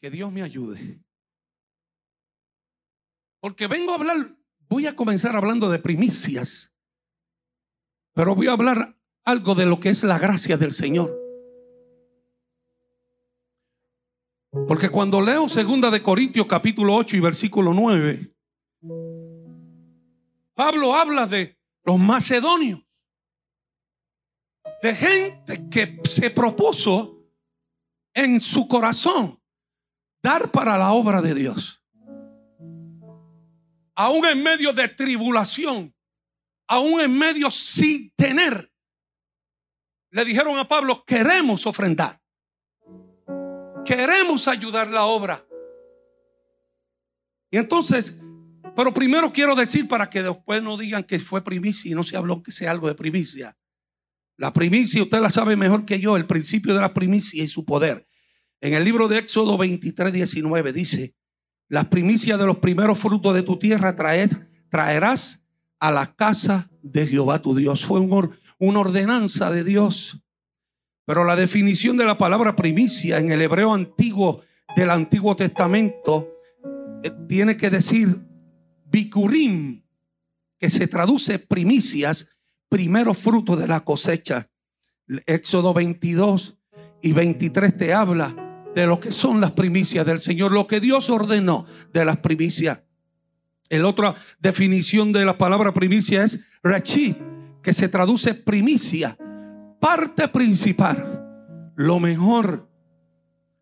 Que Dios me ayude. Porque vengo a hablar, voy a comenzar hablando de primicias, pero voy a hablar algo de lo que es la gracia del Señor. Porque cuando leo segunda de Corintios capítulo 8 y versículo 9, Pablo habla de los macedonios, de gente que se propuso en su corazón dar para la obra de Dios. Aún en medio de tribulación, aún en medio sin tener, le dijeron a Pablo, queremos ofrendar. Queremos ayudar la obra. Y entonces, pero primero quiero decir para que después no digan que fue primicia y no se habló que sea algo de primicia. La primicia, usted la sabe mejor que yo, el principio de la primicia y su poder. En el libro de Éxodo 23, 19 dice, las primicias de los primeros frutos de tu tierra traerás a la casa de Jehová tu Dios. Fue una ordenanza de Dios. Pero la definición de la palabra primicia en el hebreo antiguo del Antiguo Testamento eh, tiene que decir bikurim, que se traduce primicias, primero fruto de la cosecha. Éxodo 22 y 23 te habla de lo que son las primicias del Señor, lo que Dios ordenó de las primicias. El otra definición de la palabra primicia es rachid, que se traduce primicia parte principal, lo mejor.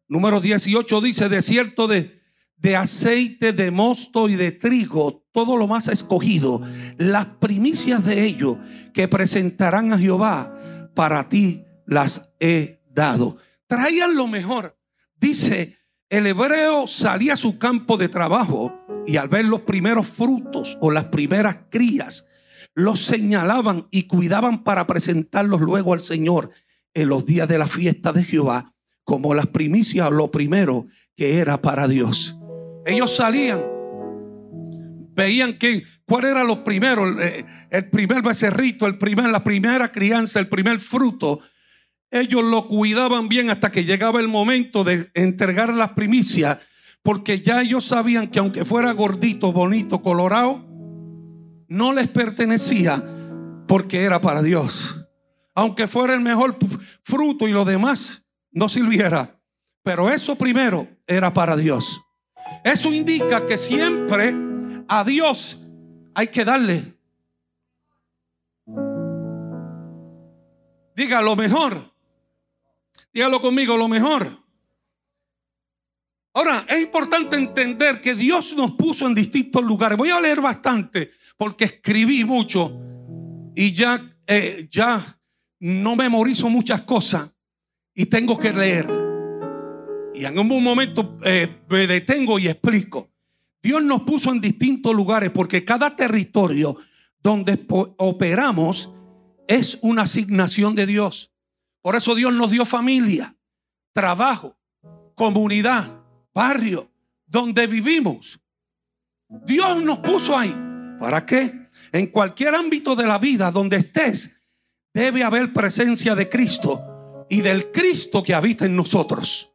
Número 18 dice, desierto de, de aceite, de mosto y de trigo, todo lo más escogido, las primicias de ello que presentarán a Jehová, para ti las he dado. Traigan lo mejor. Dice, el hebreo salía a su campo de trabajo y al ver los primeros frutos o las primeras crías, los señalaban y cuidaban para presentarlos luego al Señor en los días de la fiesta de Jehová, como las primicias, lo primero que era para Dios. Ellos salían, veían que cuál era lo primero, el, eh, primer becerrito, el primer, la primera crianza, el primer fruto. Ellos lo cuidaban bien hasta que llegaba el momento de entregar las primicias, porque ya ellos sabían que aunque fuera gordito, bonito, colorado, no les pertenecía porque era para Dios. Aunque fuera el mejor fruto y lo demás no sirviera. Pero eso primero era para Dios. Eso indica que siempre a Dios hay que darle. Diga lo mejor. Dígalo conmigo, lo mejor. Ahora, es importante entender que Dios nos puso en distintos lugares. Voy a leer bastante porque escribí mucho y ya, eh, ya no memorizo muchas cosas y tengo que leer. Y en un momento eh, me detengo y explico. Dios nos puso en distintos lugares porque cada territorio donde operamos es una asignación de Dios. Por eso Dios nos dio familia, trabajo, comunidad, barrio, donde vivimos. Dios nos puso ahí. ¿Para qué? En cualquier ámbito de la vida donde estés, debe haber presencia de Cristo y del Cristo que habita en nosotros.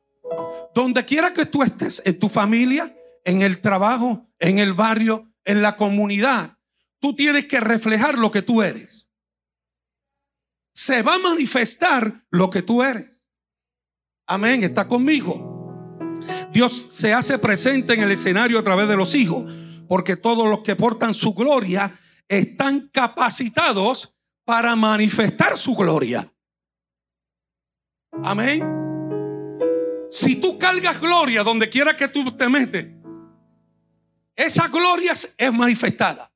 Donde quiera que tú estés, en tu familia, en el trabajo, en el barrio, en la comunidad, tú tienes que reflejar lo que tú eres. Se va a manifestar lo que tú eres. Amén, está conmigo. Dios se hace presente en el escenario a través de los hijos porque todos los que portan su gloria están capacitados para manifestar su gloria. Amén. Si tú cargas gloria donde quiera que tú te metes, esa gloria es manifestada.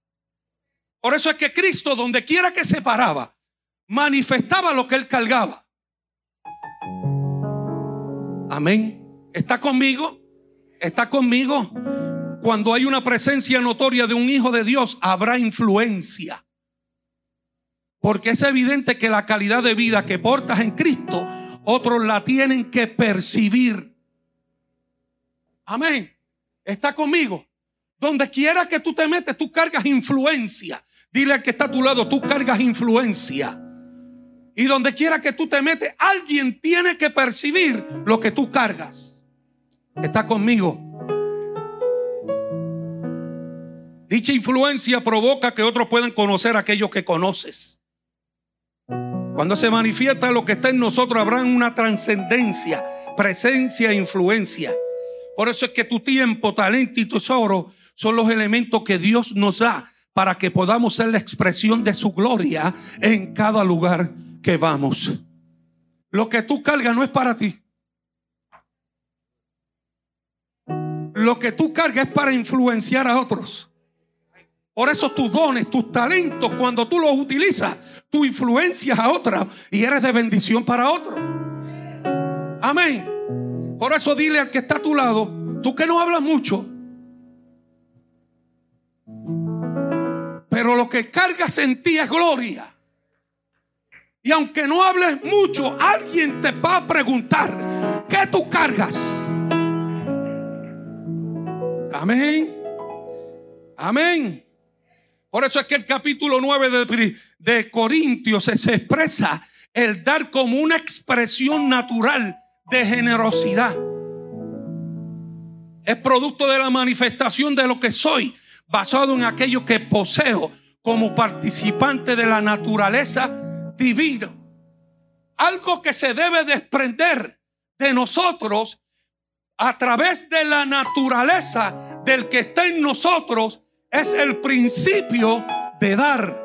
Por eso es que Cristo, donde quiera que se paraba, manifestaba lo que él cargaba. Amén. ¿Está conmigo? ¿Está conmigo? Cuando hay una presencia notoria de un hijo de Dios, habrá influencia. Porque es evidente que la calidad de vida que portas en Cristo, otros la tienen que percibir. Amén. Está conmigo. Donde quiera que tú te metes, tú cargas influencia. Dile al que está a tu lado, tú cargas influencia. Y donde quiera que tú te metes, alguien tiene que percibir lo que tú cargas. Está conmigo. Dicha influencia provoca que otros puedan conocer a aquellos que conoces. Cuando se manifiesta lo que está en nosotros, habrá una trascendencia, presencia e influencia. Por eso es que tu tiempo, talento y tesoro son los elementos que Dios nos da para que podamos ser la expresión de su gloria en cada lugar que vamos. Lo que tú cargas no es para ti. Lo que tú cargas es para influenciar a otros. Por eso tus dones, tus talentos, cuando tú los utilizas, tú influencias a otros y eres de bendición para otros. Amén. Por eso dile al que está a tu lado, tú que no hablas mucho, pero lo que cargas en ti es gloria. Y aunque no hables mucho, alguien te va a preguntar, ¿qué tú cargas? Amén. Amén. Por eso es que el capítulo 9 de, de Corintios se, se expresa el dar como una expresión natural de generosidad. Es producto de la manifestación de lo que soy, basado en aquello que poseo como participante de la naturaleza divina. Algo que se debe desprender de nosotros a través de la naturaleza del que está en nosotros es el principio de dar.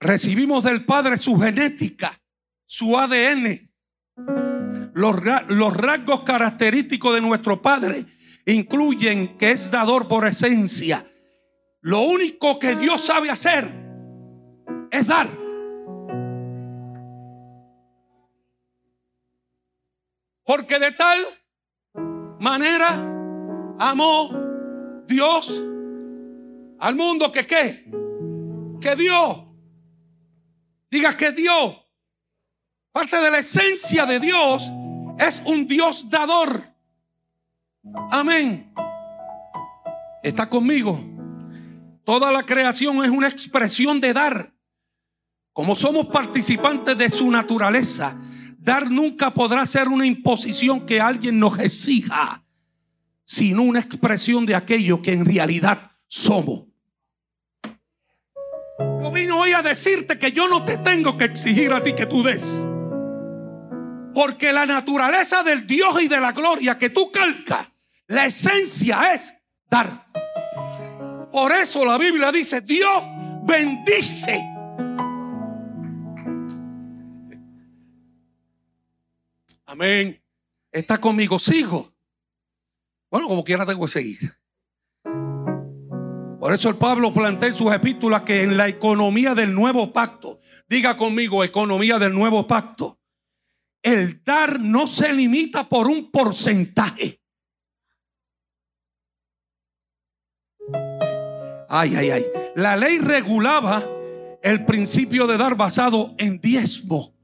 Recibimos del Padre su genética, su ADN, los, los rasgos característicos de nuestro Padre incluyen que es dador por esencia. Lo único que Dios sabe hacer es dar. Porque de tal manera amó Dios al mundo que qué? Que dio. Diga que dio. Parte de la esencia de Dios es un Dios dador. Amén. Está conmigo. Toda la creación es una expresión de dar. Como somos participantes de su naturaleza, Dar nunca podrá ser una imposición que alguien nos exija, sino una expresión de aquello que en realidad somos. Yo vino hoy a decirte que yo no te tengo que exigir a ti que tú des. Porque la naturaleza del Dios y de la gloria que tú calcas, la esencia es dar. Por eso la Biblia dice, Dios bendice Amén. Está conmigo, sigo. Bueno, como quiera tengo que seguir. Por eso el Pablo plantea en sus epístolas que en la economía del nuevo pacto, diga conmigo, economía del nuevo pacto, el dar no se limita por un porcentaje. Ay, ay, ay. La ley regulaba el principio de dar basado en diezmo.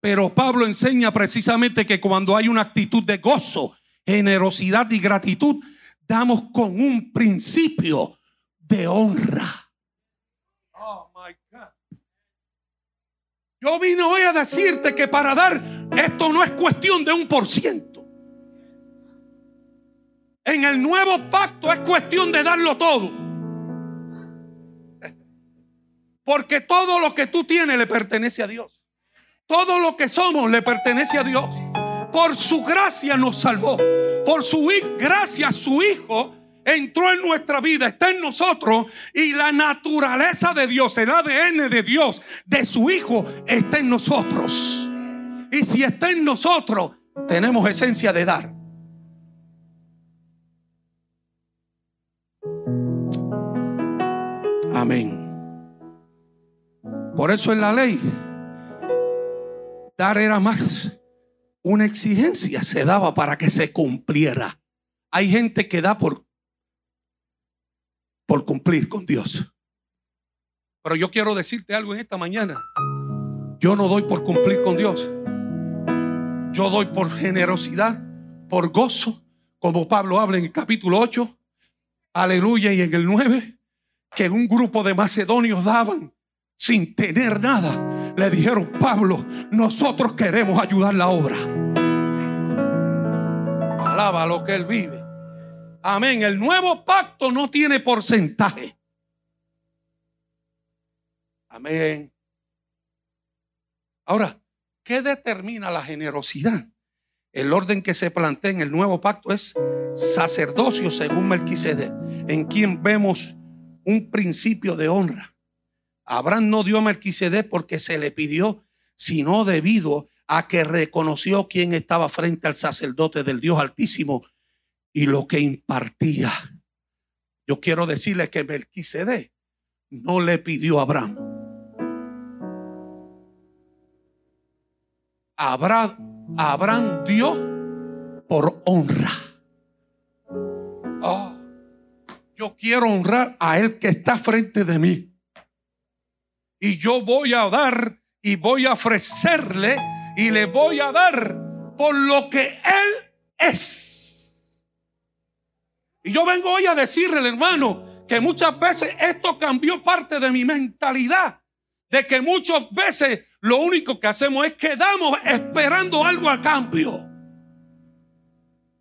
Pero Pablo enseña precisamente que cuando hay una actitud de gozo, generosidad y gratitud, damos con un principio de honra. Oh my God. Yo vine hoy a decirte que para dar esto no es cuestión de un por ciento. En el nuevo pacto es cuestión de darlo todo. Porque todo lo que tú tienes le pertenece a Dios. Todo lo que somos le pertenece a Dios. Por su gracia nos salvó. Por su gracia su Hijo entró en nuestra vida, está en nosotros y la naturaleza de Dios, el ADN de Dios, de su Hijo, está en nosotros. Y si está en nosotros, tenemos esencia de dar. Amén. Por eso en la ley Dar era más una exigencia, se daba para que se cumpliera. Hay gente que da por, por cumplir con Dios. Pero yo quiero decirte algo en esta mañana. Yo no doy por cumplir con Dios. Yo doy por generosidad, por gozo, como Pablo habla en el capítulo 8, aleluya, y en el 9, que un grupo de macedonios daban sin tener nada le dijeron, Pablo, nosotros queremos ayudar la obra. Alaba lo que él vive. Amén. El nuevo pacto no tiene porcentaje. Amén. Ahora, ¿qué determina la generosidad? El orden que se plantea en el nuevo pacto es sacerdocio según Melquisedec, en quien vemos un principio de honra. Abraham no dio a Melquisedec porque se le pidió, sino debido a que reconoció quién estaba frente al sacerdote del Dios Altísimo y lo que impartía. Yo quiero decirle que Melquisedec no le pidió a Abraham. Abraham, Abraham dio por honra. Oh, yo quiero honrar a él que está frente de mí. Y yo voy a dar y voy a ofrecerle y le voy a dar por lo que él es. Y yo vengo hoy a decirle, hermano, que muchas veces esto cambió parte de mi mentalidad. De que muchas veces lo único que hacemos es quedamos esperando algo a cambio.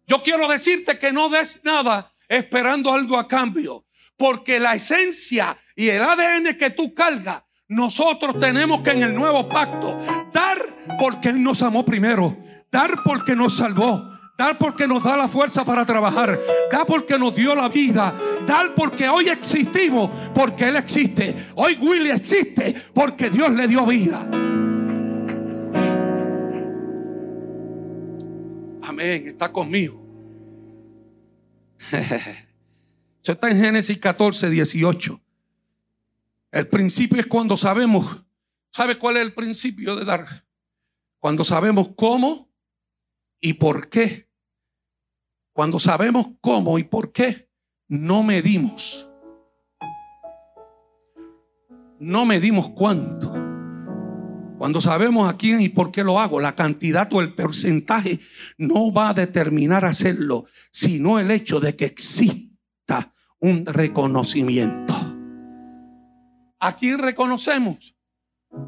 Yo quiero decirte que no des nada esperando algo a cambio. Porque la esencia y el ADN que tú cargas, nosotros tenemos que en el nuevo pacto dar porque Él nos amó primero. Dar porque nos salvó. Dar porque nos da la fuerza para trabajar. Dar porque nos dio la vida. Dar porque hoy existimos porque Él existe. Hoy Willy existe porque Dios le dio vida. Amén. Está conmigo. Eso está en Génesis 14, 18. El principio es cuando sabemos. ¿Sabe cuál es el principio de dar? Cuando sabemos cómo y por qué. Cuando sabemos cómo y por qué, no medimos. No medimos cuánto. Cuando sabemos a quién y por qué lo hago, la cantidad o el porcentaje no va a determinar hacerlo, sino el hecho de que exista un reconocimiento. ¿A quién reconocemos?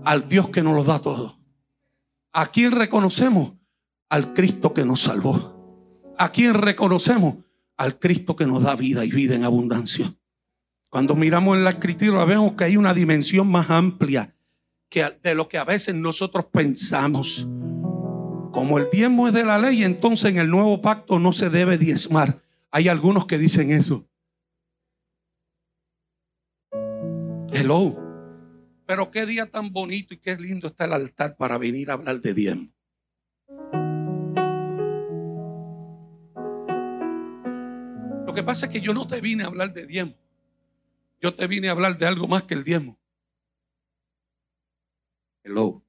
Al Dios que nos lo da todo. ¿A quién reconocemos? Al Cristo que nos salvó. ¿A quién reconocemos? Al Cristo que nos da vida y vida en abundancia. Cuando miramos en la escritura vemos que hay una dimensión más amplia que de lo que a veces nosotros pensamos. Como el diezmo es de la ley, entonces en el nuevo pacto no se debe diezmar. Hay algunos que dicen eso. Hello. Pero qué día tan bonito y qué lindo está el altar para venir a hablar de diezmo. Lo que pasa es que yo no te vine a hablar de diezmo. Yo te vine a hablar de algo más que el diezmo. Hello.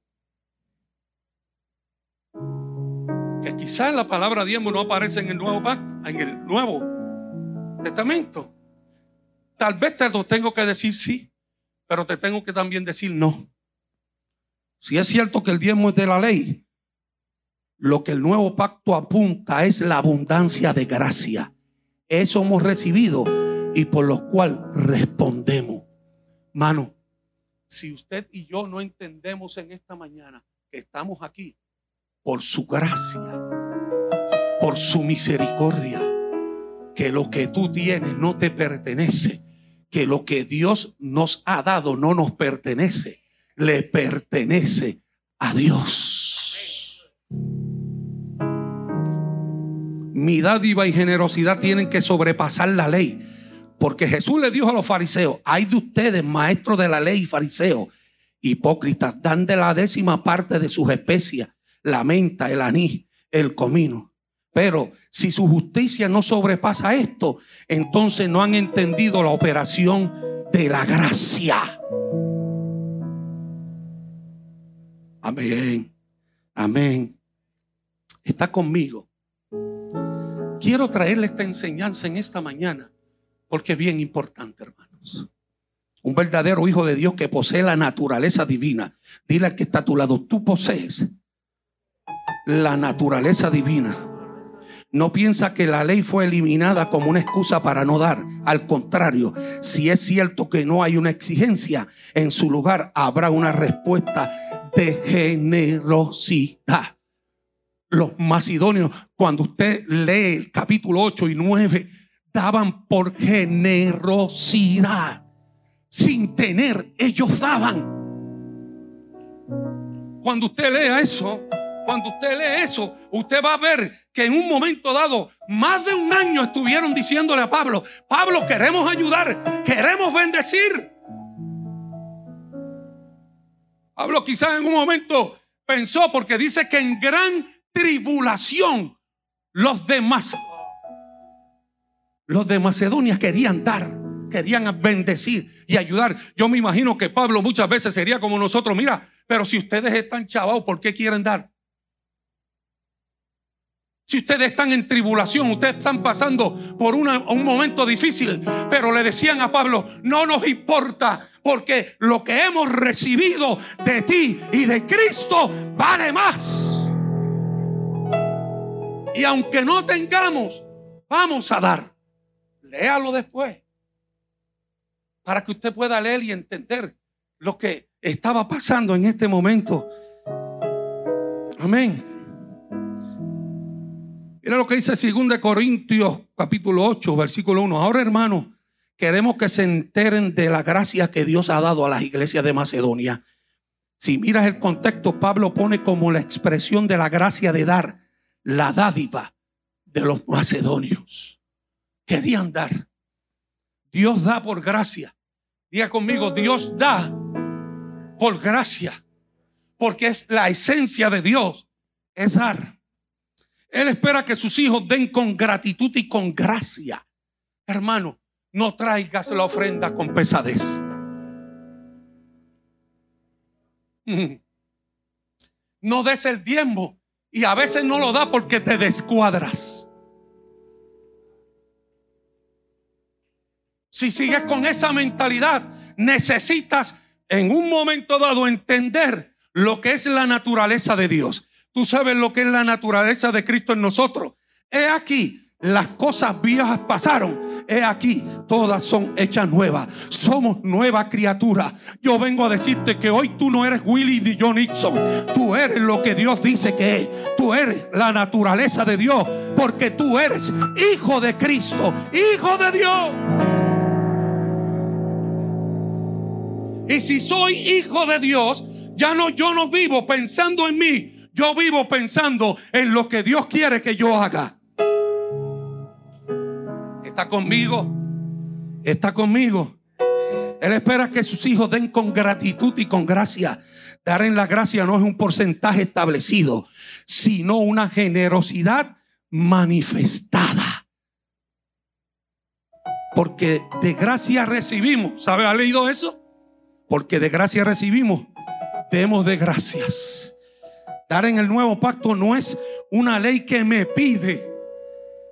Que quizás la palabra diezmo no aparece en el nuevo pacto, en el nuevo testamento. Tal vez te lo tengo que decir sí. Pero te tengo que también decir no. Si es cierto que el diezmo es de la ley, lo que el nuevo pacto apunta es la abundancia de gracia. Eso hemos recibido y por lo cual respondemos. Mano, si usted y yo no entendemos en esta mañana que estamos aquí por su gracia, por su misericordia, que lo que tú tienes no te pertenece, que lo que Dios nos ha dado no nos pertenece, le pertenece a Dios. Mi dádiva y generosidad tienen que sobrepasar la ley. Porque Jesús le dijo a los fariseos, hay de ustedes, maestros de la ley y fariseos, hipócritas, dan de la décima parte de sus especias, la menta, el anís, el comino. Pero si su justicia no sobrepasa esto, entonces no han entendido la operación de la gracia. Amén. Amén. Está conmigo. Quiero traerle esta enseñanza en esta mañana porque es bien importante, hermanos. Un verdadero hijo de Dios que posee la naturaleza divina. Dile al que está a tu lado, tú posees la naturaleza divina. No piensa que la ley fue eliminada como una excusa para no dar. Al contrario, si es cierto que no hay una exigencia, en su lugar habrá una respuesta de generosidad. Los macedonios, cuando usted lee el capítulo 8 y 9, daban por generosidad. Sin tener, ellos daban. Cuando usted lea eso, cuando usted lee eso, usted va a ver que en un momento dado, más de un año estuvieron diciéndole a Pablo, Pablo, queremos ayudar, queremos bendecir. Pablo quizás en un momento pensó, porque dice que en gran tribulación los demás, los de Macedonia querían dar, querían bendecir y ayudar. Yo me imagino que Pablo muchas veces sería como nosotros, mira, pero si ustedes están chavados, ¿por qué quieren dar? Si ustedes están en tribulación, ustedes están pasando por un momento difícil, pero le decían a Pablo, no nos importa, porque lo que hemos recibido de ti y de Cristo vale más. Y aunque no tengamos, vamos a dar. Léalo después, para que usted pueda leer y entender lo que estaba pasando en este momento. Amén. Mira lo que dice 2 Corintios capítulo 8, versículo 1. Ahora, hermanos, queremos que se enteren de la gracia que Dios ha dado a las iglesias de Macedonia. Si miras el contexto, Pablo pone como la expresión de la gracia de dar la dádiva de los macedonios. Querían dar. Dios da por gracia. Diga conmigo, Dios da por gracia. Porque es la esencia de Dios, es dar. Él espera que sus hijos den con gratitud y con gracia. Hermano, no traigas la ofrenda con pesadez. No des el diezmo y a veces no lo da porque te descuadras. Si sigues con esa mentalidad, necesitas en un momento dado entender lo que es la naturaleza de Dios. Tú sabes lo que es la naturaleza de Cristo en nosotros. He aquí, las cosas viejas pasaron. He aquí, todas son hechas nuevas. Somos nueva criatura. Yo vengo a decirte que hoy tú no eres Willy ni John Nixon. Tú eres lo que Dios dice que es. Tú eres la naturaleza de Dios. Porque tú eres hijo de Cristo, hijo de Dios. Y si soy hijo de Dios, ya no yo no vivo pensando en mí, yo vivo pensando en lo que Dios quiere que yo haga. Está conmigo. Está conmigo. Él espera que sus hijos den con gratitud y con gracia. Dar en la gracia no es un porcentaje establecido, sino una generosidad manifestada. Porque de gracia recibimos. ¿Sabe? ¿Ha leído eso? Porque de gracia recibimos. Demos de gracias. Dar en el nuevo pacto no es una ley que me pide,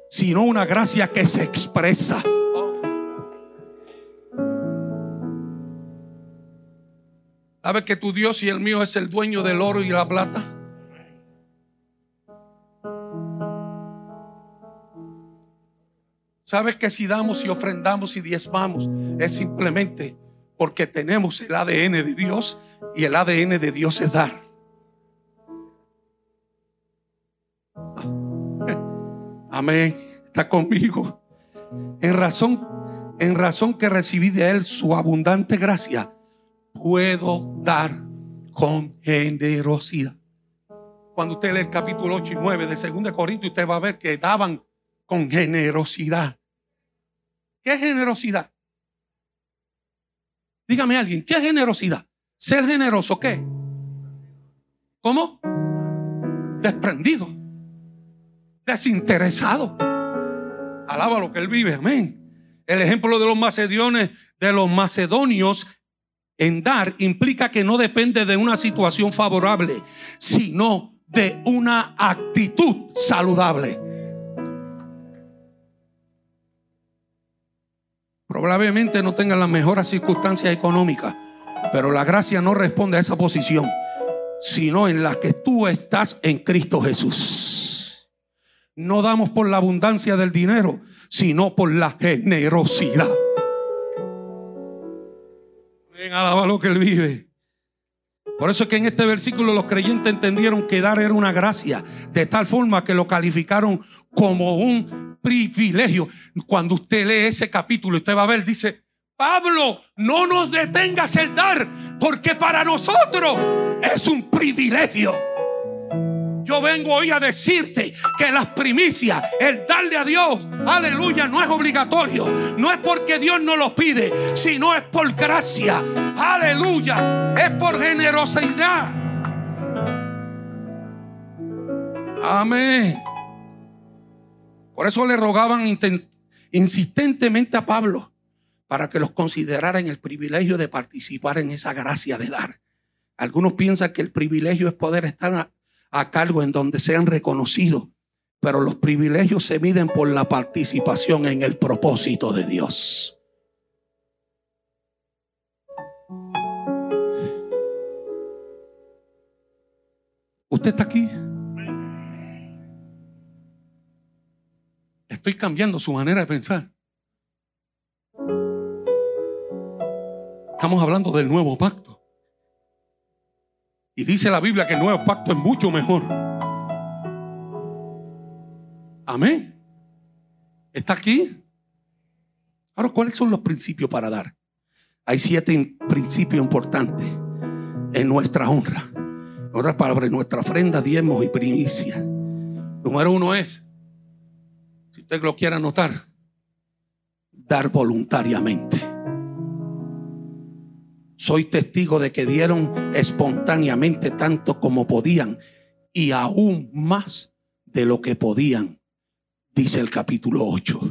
sino una gracia que se expresa. ¿Sabes que tu Dios y el mío es el dueño del oro y la plata? ¿Sabes que si damos y ofrendamos y diezmamos es simplemente porque tenemos el ADN de Dios y el ADN de Dios es dar? Amén. Está conmigo. En razón, en razón que recibí de Él su abundante gracia, puedo dar con generosidad. Cuando usted lee el capítulo 8 y 9 de 2 Corintios, usted va a ver que daban con generosidad. ¿Qué generosidad? Dígame alguien, ¿qué generosidad? Ser generoso, ¿qué? ¿Cómo? Desprendido desinteresado. Alaba lo que él vive, amén. El ejemplo de los macedonios, de los macedonios en dar implica que no depende de una situación favorable, sino de una actitud saludable. Probablemente no tengan las mejores circunstancias económicas, pero la gracia no responde a esa posición, sino en la que tú estás en Cristo Jesús. No damos por la abundancia del dinero, sino por la generosidad. Ven, alaba lo que él vive. Por eso es que en este versículo los creyentes entendieron que dar era una gracia, de tal forma que lo calificaron como un privilegio. Cuando usted lee ese capítulo, usted va a ver, dice, Pablo, no nos detengas el dar, porque para nosotros es un privilegio. Yo vengo hoy a decirte que las primicias, el darle a Dios, aleluya, no es obligatorio. No es porque Dios no lo pide, sino es por gracia. Aleluya, es por generosidad. Amén. Por eso le rogaban insistentemente a Pablo para que los considerara en el privilegio de participar en esa gracia de dar. Algunos piensan que el privilegio es poder estar a cargo en donde sean reconocidos, pero los privilegios se miden por la participación en el propósito de Dios. ¿Usted está aquí? Estoy cambiando su manera de pensar. Estamos hablando del nuevo pacto. Y dice la Biblia que el nuevo pacto es mucho mejor. Amén. ¿Está aquí? Ahora, ¿cuáles son los principios para dar? Hay siete principios importantes en nuestra honra. En otras palabras, en nuestra ofrenda, diezmos y primicias. Número uno es, si usted lo quiere anotar, dar voluntariamente. Soy testigo de que dieron espontáneamente tanto como podían y aún más de lo que podían, dice el capítulo 8.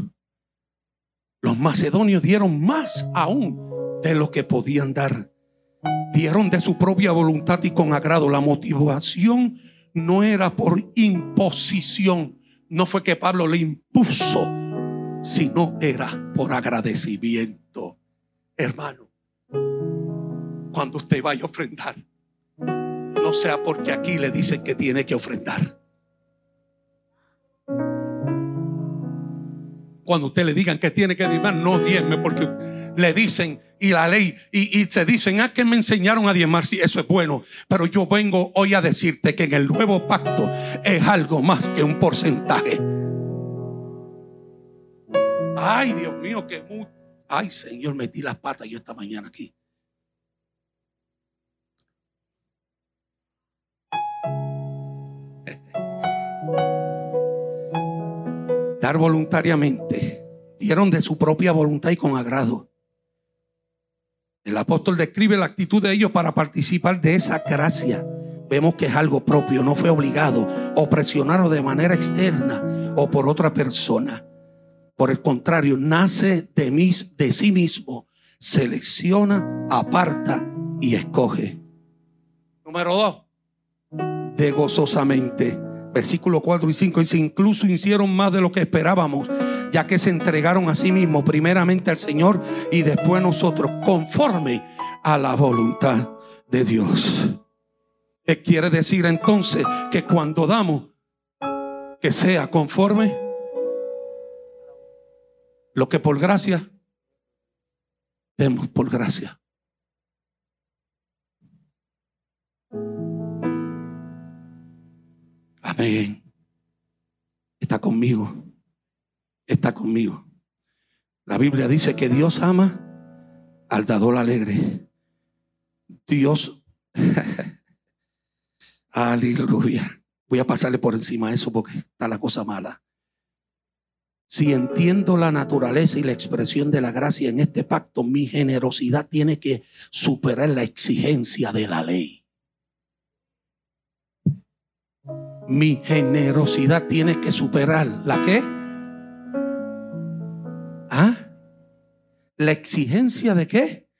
Los macedonios dieron más aún de lo que podían dar. Dieron de su propia voluntad y con agrado. La motivación no era por imposición. No fue que Pablo le impuso, sino era por agradecimiento. Hermano, cuando usted vaya a ofrendar, no sea porque aquí le dicen que tiene que ofrendar. Cuando usted le digan que tiene que diezmar, no diezme porque le dicen y la ley y, se dicen, ah, que me enseñaron a diezmar, sí, eso es bueno. Pero yo vengo hoy a decirte que en el nuevo pacto es algo más que un porcentaje. Ay, Dios mío, que mucho. Ay, Señor, metí las patas yo esta mañana aquí. Dar voluntariamente. Dieron de su propia voluntad y con agrado. El apóstol describe la actitud de ellos para participar de esa gracia. Vemos que es algo propio, no fue obligado o presionado de manera externa o por otra persona. Por el contrario, nace de, mis, de sí mismo, selecciona, aparta y escoge. Número dos, de gozosamente Versículo 4 y 5 dice, incluso hicieron más de lo que esperábamos, ya que se entregaron a sí mismos, primeramente al Señor y después nosotros, conforme a la voluntad de Dios. ¿Qué quiere decir entonces? Que cuando damos, que sea conforme lo que por gracia, demos por gracia. Amén. Está conmigo. Está conmigo. La Biblia dice que Dios ama al dador alegre. Dios. Aleluya. Voy a pasarle por encima de eso porque está la cosa mala. Si entiendo la naturaleza y la expresión de la gracia en este pacto, mi generosidad tiene que superar la exigencia de la ley. Mi generosidad tiene que superar la qué? ¿Ah? La exigencia de qué?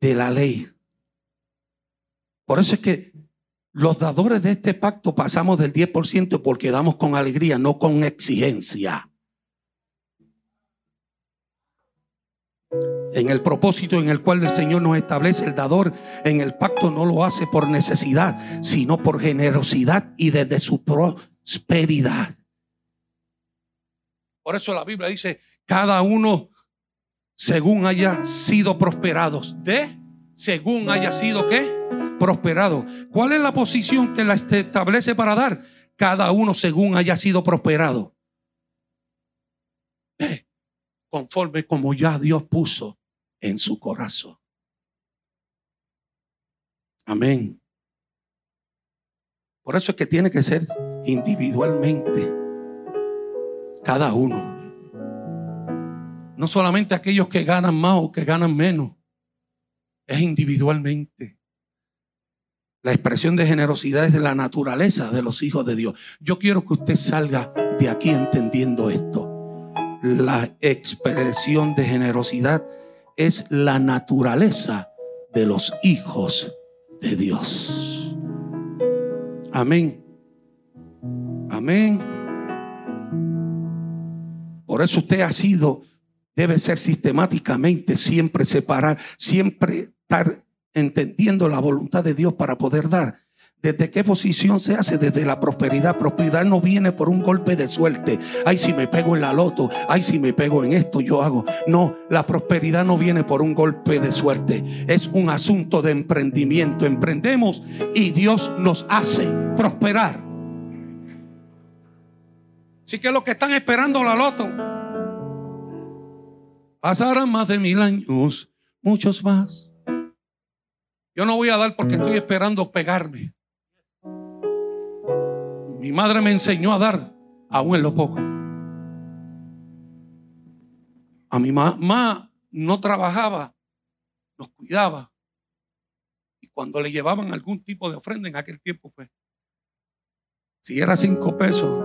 De la ley. Por eso es que los dadores de este pacto pasamos del 10% porque damos con alegría, no con exigencia. En el propósito en el cual el Señor nos establece el dador en el pacto no lo hace por necesidad, sino por generosidad y desde su prosperidad. Por eso la Biblia dice, cada uno según haya sido prosperados, de según haya sido qué? prosperado. ¿Cuál es la posición que la establece para dar? Cada uno según haya sido prosperado. Eh, conforme como ya Dios puso en su corazón. Amén. Por eso es que tiene que ser individualmente. Cada uno. No solamente aquellos que ganan más o que ganan menos. Es individualmente. La expresión de generosidad es la naturaleza de los hijos de Dios. Yo quiero que usted salga de aquí entendiendo esto. La expresión de generosidad es la naturaleza de los hijos de Dios. Amén. Amén. Por eso usted ha sido, debe ser sistemáticamente siempre separar, siempre estar entendiendo la voluntad de Dios para poder dar. ¿Desde qué posición se hace? Desde la prosperidad. Prosperidad no viene por un golpe de suerte. Ay, si me pego en la loto. Ay, si me pego en esto, yo hago. No, la prosperidad no viene por un golpe de suerte. Es un asunto de emprendimiento. Emprendemos y Dios nos hace prosperar. Así que los que están esperando la loto, pasarán más de mil años, muchos más. Yo no voy a dar porque estoy esperando pegarme. Mi madre me enseñó a dar, aún en lo poco. A mi mamá no trabajaba, nos cuidaba. Y cuando le llevaban algún tipo de ofrenda en aquel tiempo, pues, si era cinco pesos,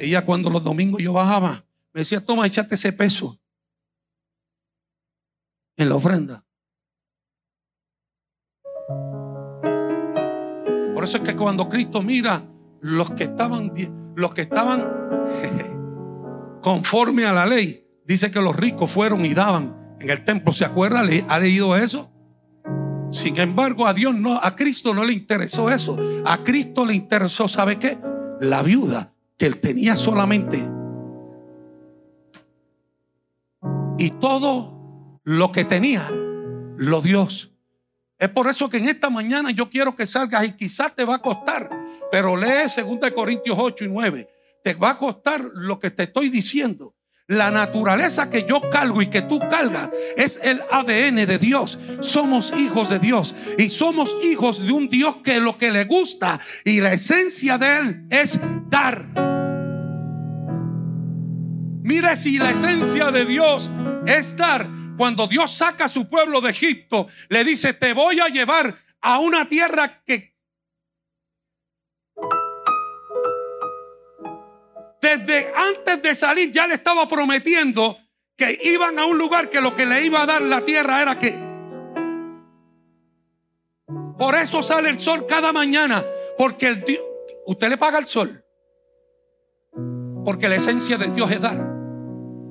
ella cuando los domingos yo bajaba, me decía, toma, échate ese peso en la ofrenda. Por eso es que cuando Cristo mira los que estaban, los que estaban conforme a la ley, dice que los ricos fueron y daban en el templo. ¿Se acuerda? ¿Ha leído eso? Sin embargo, a Dios no, a Cristo no le interesó eso. A Cristo le interesó, ¿sabe qué? La viuda que él tenía solamente. Y todo lo que tenía, lo Dios es por eso que en esta mañana yo quiero que salgas y quizás te va a costar, pero lee 2 Corintios 8 y 9. Te va a costar lo que te estoy diciendo. La naturaleza que yo cargo y que tú cargas es el ADN de Dios. Somos hijos de Dios y somos hijos de un Dios que lo que le gusta y la esencia de él es dar. Mire si la esencia de Dios es dar cuando Dios saca a su pueblo de Egipto, le dice, te voy a llevar a una tierra que... Desde antes de salir ya le estaba prometiendo que iban a un lugar que lo que le iba a dar la tierra era que... Por eso sale el sol cada mañana, porque el Dios, usted le paga el sol, porque la esencia de Dios es dar.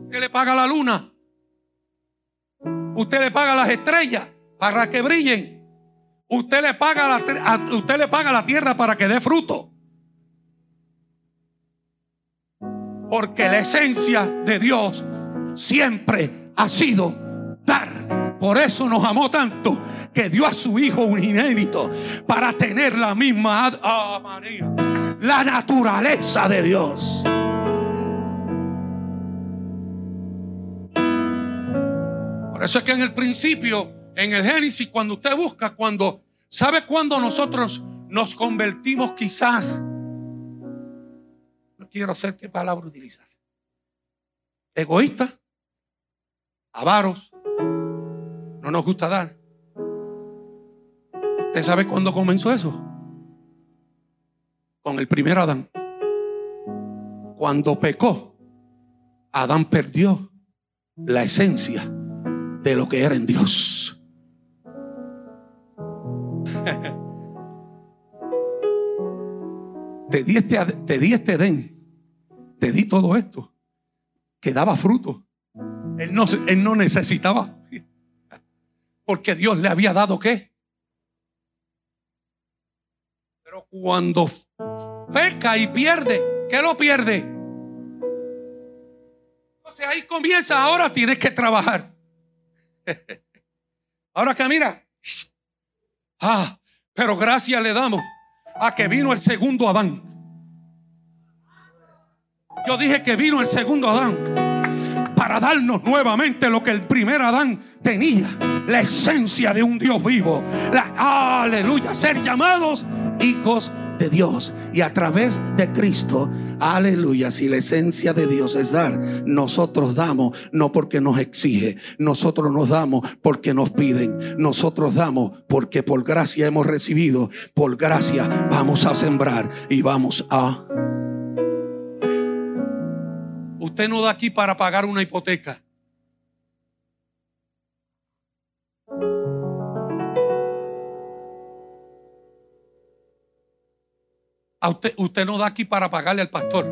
Usted le paga la luna, Usted le paga las estrellas para que brillen. Usted le paga la, usted le paga la tierra para que dé fruto. Porque la esencia de Dios siempre ha sido dar. Por eso nos amó tanto que dio a su Hijo un inédito para tener la misma oh, la naturaleza de Dios. Eso es que en el principio, en el Génesis, cuando usted busca, cuando, ¿sabe cuándo nosotros nos convertimos quizás? No quiero hacer qué palabra utilizar. Egoísta, avaros, no nos gusta dar. ¿Usted sabe cuándo comenzó eso? Con el primer Adán. Cuando pecó, Adán perdió la esencia de lo que era en Dios. te di este, te di este Edén, te di todo esto, que daba fruto. Él no, él no necesitaba, porque Dios le había dado qué. Pero cuando peca y pierde, ¿qué lo pierde? Entonces ahí comienza, ahora tienes que trabajar. Ahora que mira, Ah, pero gracias le damos a que vino el segundo Adán. Yo dije que vino el segundo Adán para darnos nuevamente lo que el primer Adán tenía, la esencia de un Dios vivo. La, aleluya, ser llamados hijos Dios y a través de Cristo. Aleluya, si la esencia de Dios es dar, nosotros damos no porque nos exige, nosotros nos damos porque nos piden, nosotros damos porque por gracia hemos recibido, por gracia vamos a sembrar y vamos a... Usted no da aquí para pagar una hipoteca. Usted, usted no da aquí para pagarle al pastor.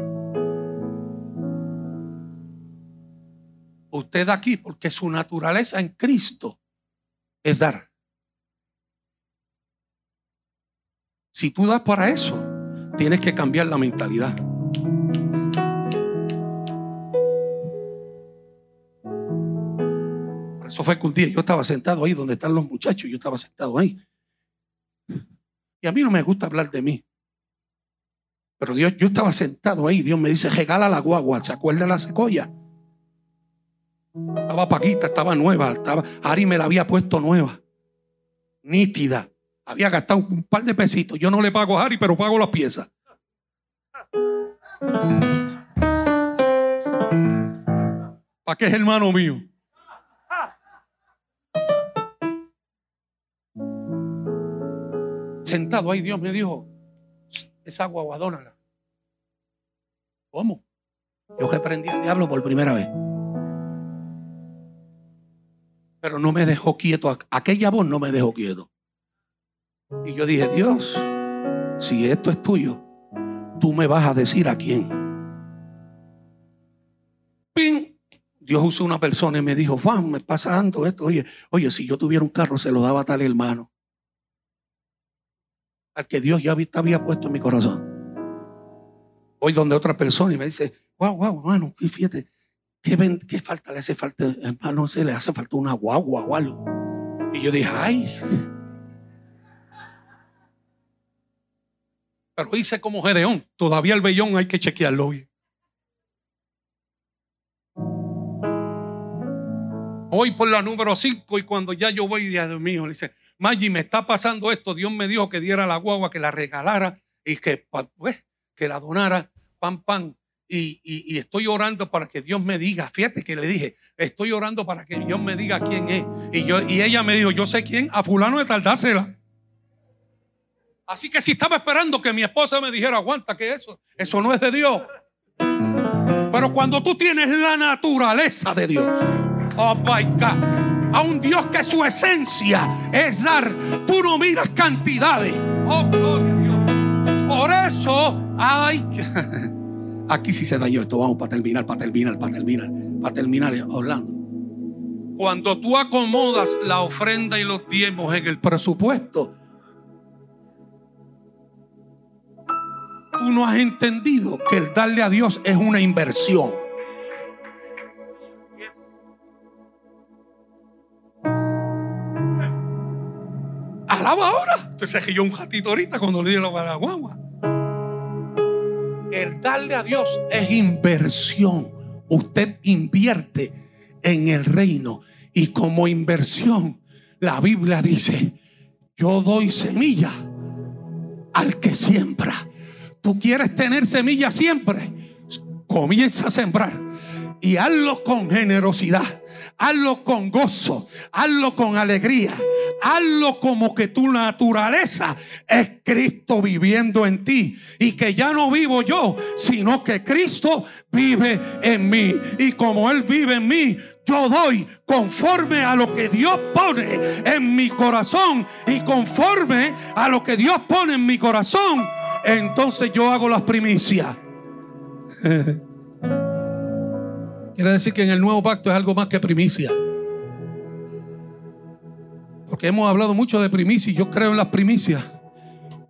Usted da aquí porque su naturaleza en Cristo es dar. Si tú das para eso, tienes que cambiar la mentalidad. Por eso fue que un día yo estaba sentado ahí donde están los muchachos, yo estaba sentado ahí. Y a mí no me gusta hablar de mí. Pero Dios, yo estaba sentado ahí. Dios me dice, regala la guagua. ¿Se acuerda la secoya? Estaba paquita, estaba nueva. Estaba, Ari me la había puesto nueva. Nítida. Había gastado un par de pesitos. Yo no le pago a Ari, pero pago las piezas. ¿Para qué es hermano mío? Sentado ahí, Dios me dijo, esa agua dónala. ¿Cómo? Yo reprendí al diablo por primera vez. Pero no me dejó quieto. Aquella voz no me dejó quieto. Y yo dije, Dios, si esto es tuyo, tú me vas a decir a quién. Dios usó una persona y me dijo, Juan, me pasa dando esto. Oye, oye, si yo tuviera un carro, se lo daba a tal hermano que Dios ya había puesto en mi corazón. Voy donde otra persona y me dice, wow, wow, hermano, fíjate, ¿qué, ¿qué, falta le hace falta, hermano? Se le hace falta una guagua o algo. Y yo dije, ay. Pero hice como Gedeón, todavía el vellón hay que chequearlo bien. Hoy por la número 5 y cuando ya yo voy, Dios mío, le dice, Maggi, me está pasando esto. Dios me dijo que diera la guagua, que la regalara y que, pues, que la donara, pam, pam. Y, estoy orando para que Dios me diga, fíjate que le dije, estoy orando para que Dios me diga quién es. Y, yo, y ella me dijo, yo sé quién, a fulano de tardásela. Así que si estaba esperando que mi esposa me dijera, aguanta, que eso, eso no es de Dios. Pero cuando tú tienes la naturaleza de Dios, oh my God a un Dios que su esencia es dar. Tú no miras cantidades. Oh, gloria a Dios. Por eso hay Aquí sí se dañó esto. Vamos para terminar, para terminar, para terminar, para terminar, Orlando. Cuando tú acomodas la ofrenda y los diezmos en el presupuesto, tú no has entendido que el darle a Dios es una inversión. Ahora. Entonces se un ratito ahorita cuando le di la guagua. El darle a Dios es inversión. Usted invierte en el reino. Y como inversión, la Biblia dice, yo doy semilla al que siembra. Tú quieres tener semilla siempre. Comienza a sembrar y hazlo con generosidad. Hazlo con gozo, hazlo con alegría, hazlo como que tu naturaleza es Cristo viviendo en ti y que ya no vivo yo, sino que Cristo vive en mí. Y como Él vive en mí, yo doy conforme a lo que Dios pone en mi corazón y conforme a lo que Dios pone en mi corazón, entonces yo hago las primicias. Quiere decir que en el nuevo pacto es algo más que primicia. Porque hemos hablado mucho de primicia y yo creo en las primicias.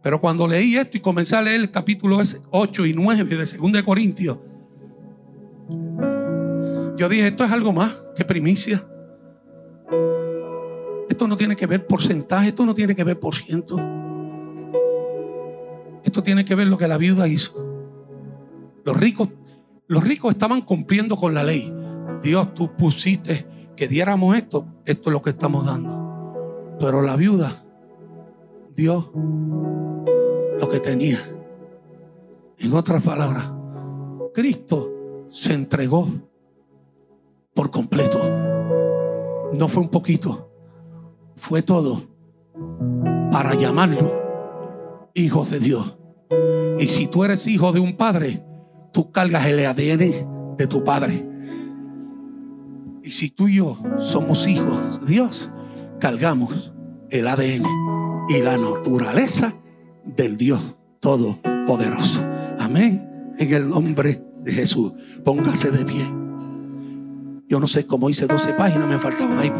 Pero cuando leí esto y comencé a leer el capítulo 8 y 9 de 2 Corintios, yo dije, esto es algo más que primicia. Esto no tiene que ver porcentaje, esto no tiene que ver por ciento. Esto tiene que ver lo que la viuda hizo. Los ricos, los ricos estaban cumpliendo con la ley. Dios, tú pusiste que diéramos esto, esto es lo que estamos dando. Pero la viuda dio lo que tenía. En otras palabras, Cristo se entregó por completo. No fue un poquito, fue todo para llamarlo hijo de Dios. Y si tú eres hijo de un padre, tú cargas el ADN de tu padre. Y si tú y yo somos hijos de Dios, cargamos el ADN y la naturaleza del Dios Todopoderoso. Amén. En el nombre de Jesús. Póngase de pie. Yo no sé cómo hice 12 páginas, me faltaban ahí.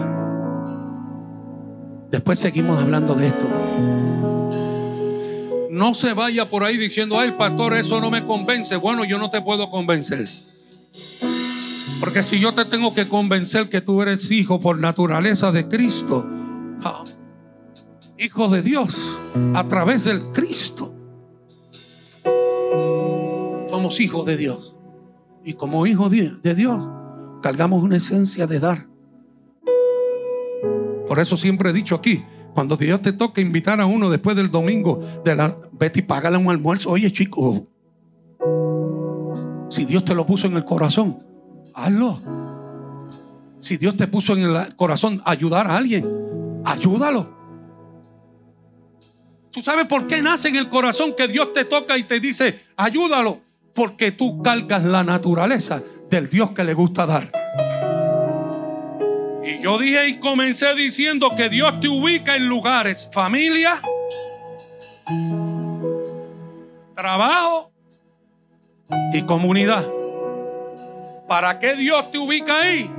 Después seguimos hablando de esto. No se vaya por ahí diciendo, ay, pastor, eso no me convence. Bueno, yo no te puedo convencer. Porque si yo te tengo que convencer que tú eres hijo por naturaleza de Cristo, ah, hijo de Dios, a través del Cristo, somos hijos de Dios. Y como hijos de Dios, cargamos una esencia de dar. Por eso siempre he dicho aquí, cuando Dios te toca invitar a uno después del domingo, de vete y págale un almuerzo. Oye, chico, si Dios te lo puso en el corazón, hazlo. Si Dios te puso en el corazón ayudar a alguien, ayúdalo. ¿Tú sabes por qué nace en el corazón que Dios te toca y te dice, ayúdalo? Porque tú cargas la naturaleza del Dios que le gusta dar. Y yo dije y comencé diciendo que Dios te ubica en lugares, familia, trabajo y comunidad. ¿Para qué Dios te ubica ahí?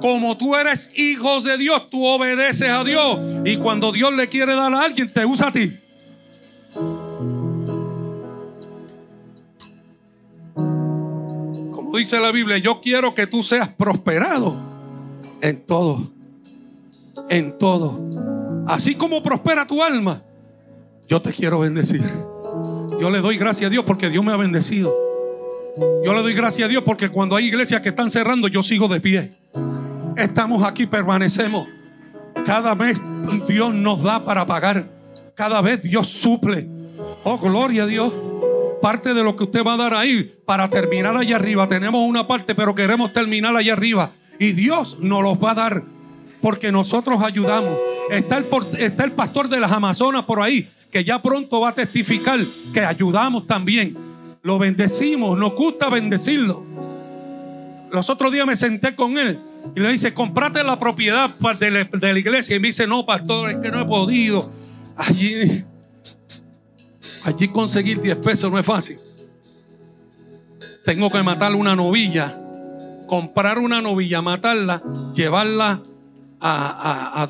Como tú eres hijo de Dios, tú obedeces a Dios. Y cuando Dios le quiere dar a alguien, te usa a ti. Como dice la Biblia, yo quiero que tú seas prosperado en todo. En todo. Así como prospera tu alma, yo te quiero bendecir. Yo le doy gracias a Dios porque Dios me ha bendecido. Yo le doy gracias a Dios porque cuando hay iglesias que están cerrando, yo sigo de pie. Estamos aquí, permanecemos. Cada vez Dios nos da para pagar. Cada vez Dios suple. Oh, gloria a Dios. Parte de lo que usted va a dar ahí para terminar allá arriba. Tenemos una parte, pero queremos terminar allá arriba. Y Dios nos los va a dar porque nosotros ayudamos. Está el, está el pastor de las Amazonas por ahí, que ya pronto va a testificar que ayudamos también. Lo bendecimos, nos gusta bendecirlo. Los otros días me senté con él y le dice, comprate la propiedad de la, iglesia. Y me dice, no, pastor, es que no he podido. Allí, allí conseguir 10 pesos no es fácil. Tengo que matar una novilla comprar una novilla, matarla, llevarla a, a,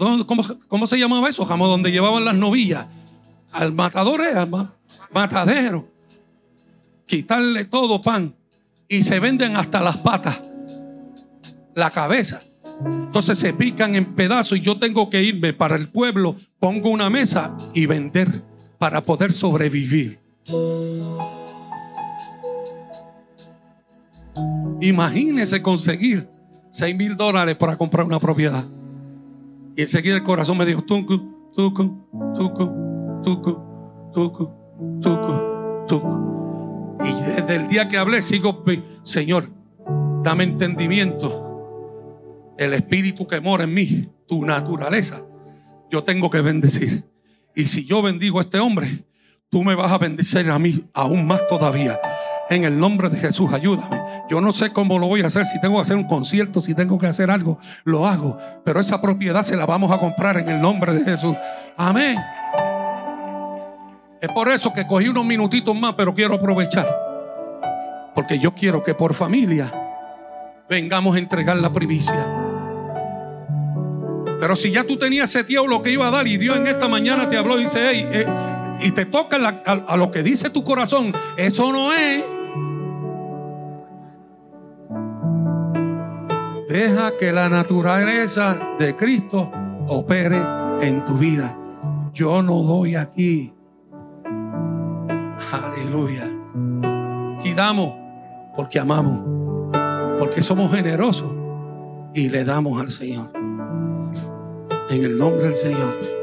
¿cómo, se llamaba eso? Jamás donde llevaban las novillas. Al matador, eh, al matadero. Quitarle todo pan. Y se venden hasta las patas, la cabeza. Entonces se pican en pedazos y yo tengo que irme para el pueblo, pongo una mesa y vender para poder sobrevivir. Imagínese conseguir 6 mil dólares para comprar una propiedad. Y enseguida el corazón me dijo, tucu, tucu, tucu, tucu, tucu, tucu, tucu. Y desde el día que hablé sigo, Señor, dame entendimiento. El espíritu que mora en mí, tu naturaleza, yo tengo que bendecir. Y si yo bendigo a este hombre, tú me vas a bendecir a mí aún más todavía. En el nombre de Jesús, ayúdame. Yo no sé cómo lo voy a hacer. Si tengo que hacer un concierto, si tengo que hacer algo, lo hago. Pero esa propiedad se la vamos a comprar en el nombre de Jesús. Amén. Es por eso que cogí unos minutitos más, pero quiero aprovechar. Porque yo quiero que por familia vengamos a entregar la primicia. Pero si ya tú tenías seteado lo que iba a dar y Dios en esta mañana te habló y dice, eh", y te toca a lo que dice tu corazón, eso no es. Deja que la naturaleza de Cristo opere en tu vida. Yo no doy aquí. Aleluya. Y damos porque amamos, porque somos generosos y le damos al Señor. En el nombre del Señor.